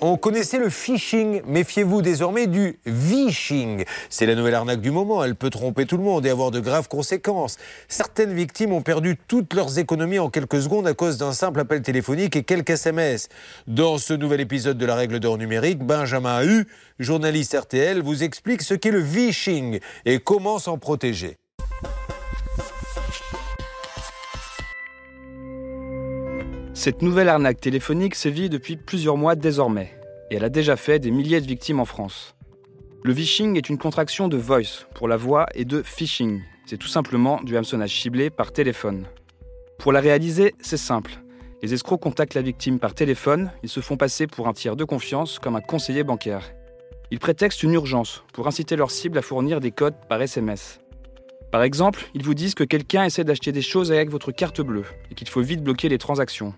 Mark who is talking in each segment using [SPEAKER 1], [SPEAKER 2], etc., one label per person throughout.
[SPEAKER 1] On connaissait le phishing, méfiez-vous désormais du vishing. C'est la nouvelle arnaque du moment, elle peut tromper tout le monde et avoir de graves conséquences. Certaines victimes ont perdu toutes leurs économies en quelques secondes à cause d'un simple appel téléphonique et quelques SMS. Dans ce nouvel épisode de la règle d'or numérique, Benjamin Hu, journaliste RTL, vous explique ce qu'est le vishing et comment s'en protéger.
[SPEAKER 2] Cette nouvelle arnaque téléphonique sévit depuis plusieurs mois désormais, et elle a déjà fait des milliers de victimes en France. Le vishing est une contraction de voice pour la voix et de phishing. C'est tout simplement du hameçonnage ciblé par téléphone. Pour la réaliser, c'est simple. Les escrocs contactent la victime par téléphone, ils se font passer pour un tiers de confiance comme un conseiller bancaire. Ils prétextent une urgence pour inciter leur cible à fournir des codes par SMS. Par exemple, ils vous disent que quelqu'un essaie d'acheter des choses avec votre carte bleue et qu'il faut vite bloquer les transactions.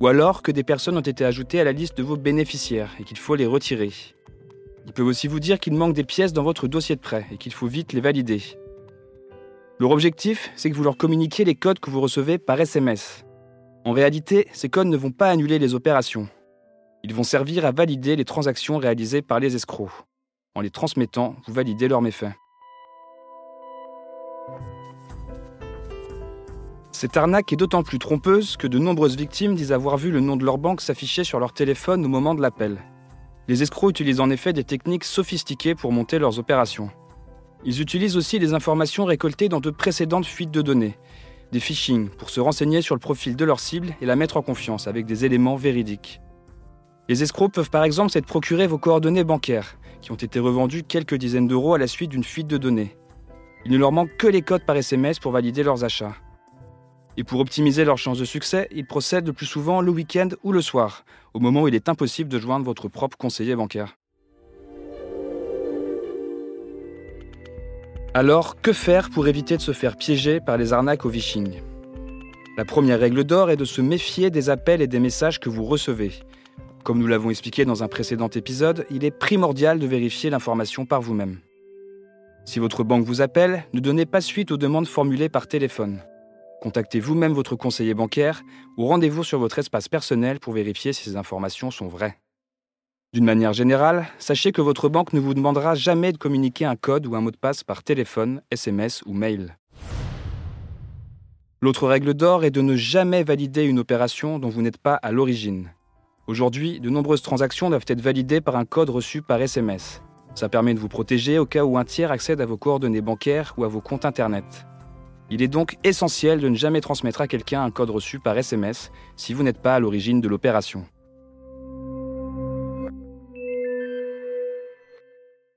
[SPEAKER 2] Ou alors que des personnes ont été ajoutées à la liste de vos bénéficiaires et qu'il faut les retirer. Ils peuvent aussi vous dire qu'il manque des pièces dans votre dossier de prêt et qu'il faut vite les valider. Leur objectif, c'est que vous leur communiquiez les codes que vous recevez par SMS. En réalité, ces codes ne vont pas annuler les opérations. Ils vont servir à valider les transactions réalisées par les escrocs. En les transmettant, vous validez leurs méfaits. Cette arnaque est d'autant plus trompeuse que de nombreuses victimes disent avoir vu le nom de leur banque s'afficher sur leur téléphone au moment de l'appel. Les escrocs utilisent en effet des techniques sophistiquées pour monter leurs opérations. Ils utilisent aussi des informations récoltées dans de précédentes fuites de données, des phishing, pour se renseigner sur le profil de leur cible et la mettre en confiance avec des éléments véridiques. Les escrocs peuvent par exemple s'être procurés vos coordonnées bancaires, qui ont été revendues quelques dizaines d'euros à la suite d'une fuite de données. Il ne leur manque que les codes par SMS pour valider leurs achats. Et pour optimiser leurs chances de succès, ils procèdent le plus souvent le week-end ou le soir, au moment où il est impossible de joindre votre propre conseiller bancaire. Alors, que faire pour éviter de se faire piéger par les arnaques au vishing La première règle d'or est de se méfier des appels et des messages que vous recevez. Comme nous l'avons expliqué dans un précédent épisode, il est primordial de vérifier l'information par vous-même. Si votre banque vous appelle, ne donnez pas suite aux demandes formulées par téléphone. Contactez vous-même votre conseiller bancaire ou rendez-vous sur votre espace personnel pour vérifier si ces informations sont vraies. D'une manière générale, sachez que votre banque ne vous demandera jamais de communiquer un code ou un mot de passe par téléphone, SMS ou mail. L'autre règle d'or est de ne jamais valider une opération dont vous n'êtes pas à l'origine. Aujourd'hui, de nombreuses transactions doivent être validées par un code reçu par SMS. Ça permet de vous protéger au cas où un tiers accède à vos coordonnées bancaires ou à vos comptes Internet. Il est donc essentiel de ne jamais transmettre à quelqu'un un code reçu par SMS si vous n'êtes pas à l'origine de l'opération.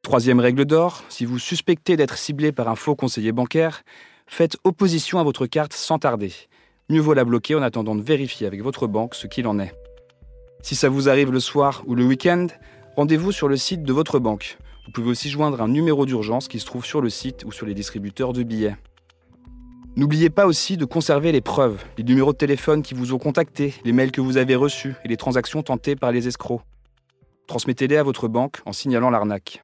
[SPEAKER 2] Troisième règle d'or, si vous suspectez d'être ciblé par un faux conseiller bancaire, faites opposition à votre carte sans tarder. Mieux vaut la bloquer en attendant de vérifier avec votre banque ce qu'il en est. Si ça vous arrive le soir ou le week-end, rendez-vous sur le site de votre banque. Vous pouvez aussi joindre un numéro d'urgence qui se trouve sur le site ou sur les distributeurs de billets. N'oubliez pas aussi de conserver les preuves, les numéros de téléphone qui vous ont contacté, les mails que vous avez reçus et les transactions tentées par les escrocs. Transmettez-les à votre banque en signalant l'arnaque.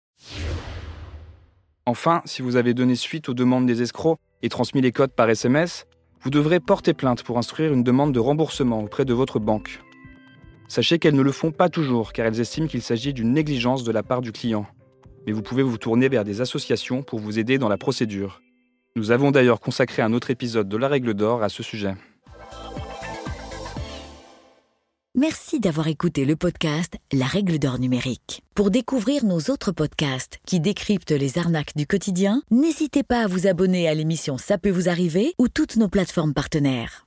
[SPEAKER 2] Enfin, si vous avez donné suite aux demandes des escrocs et transmis les codes par SMS, vous devrez porter plainte pour instruire une demande de remboursement auprès de votre banque. Sachez qu'elles ne le font pas toujours car elles estiment qu'il s'agit d'une négligence de la part du client. Mais vous pouvez vous tourner vers des associations pour vous aider dans la procédure. Nous avons d'ailleurs consacré un autre épisode de La Règle d'Or à ce sujet.
[SPEAKER 3] Merci d'avoir écouté le podcast La Règle d'Or numérique. Pour découvrir nos autres podcasts qui décryptent les arnaques du quotidien, n'hésitez pas à vous abonner à l'émission Ça peut vous arriver ou toutes nos plateformes partenaires.